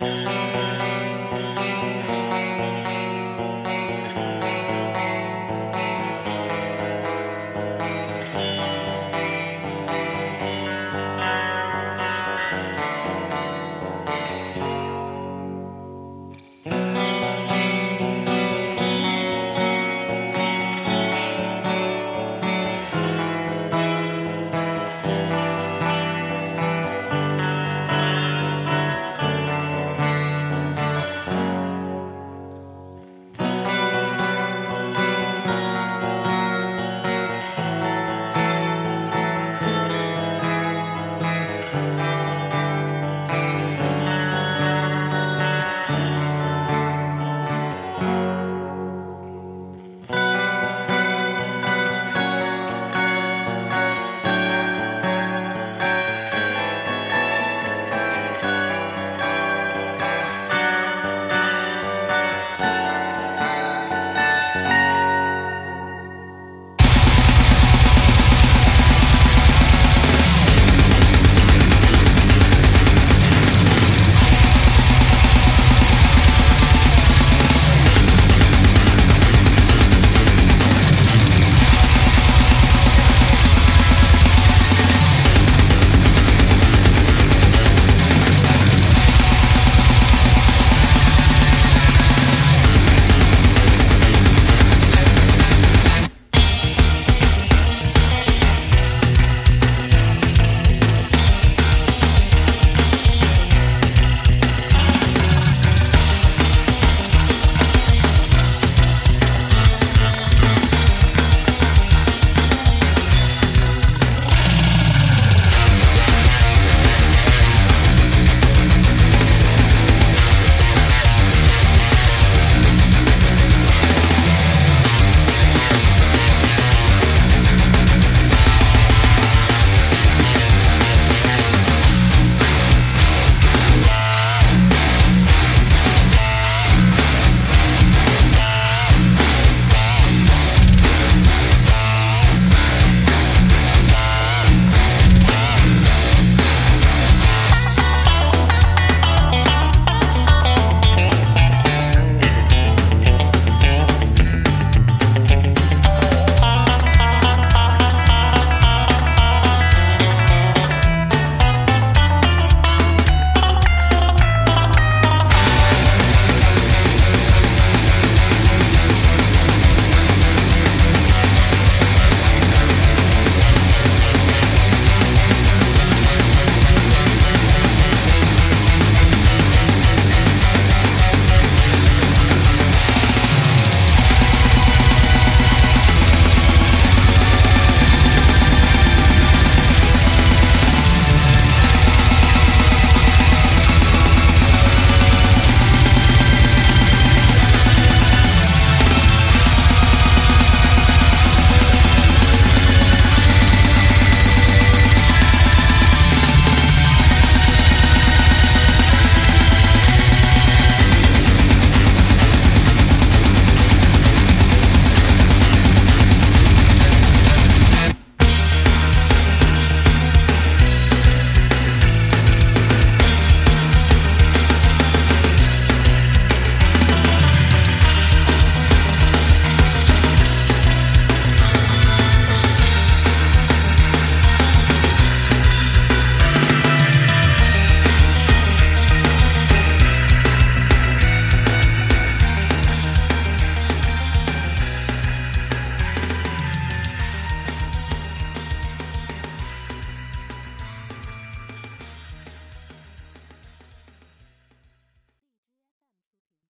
Bye.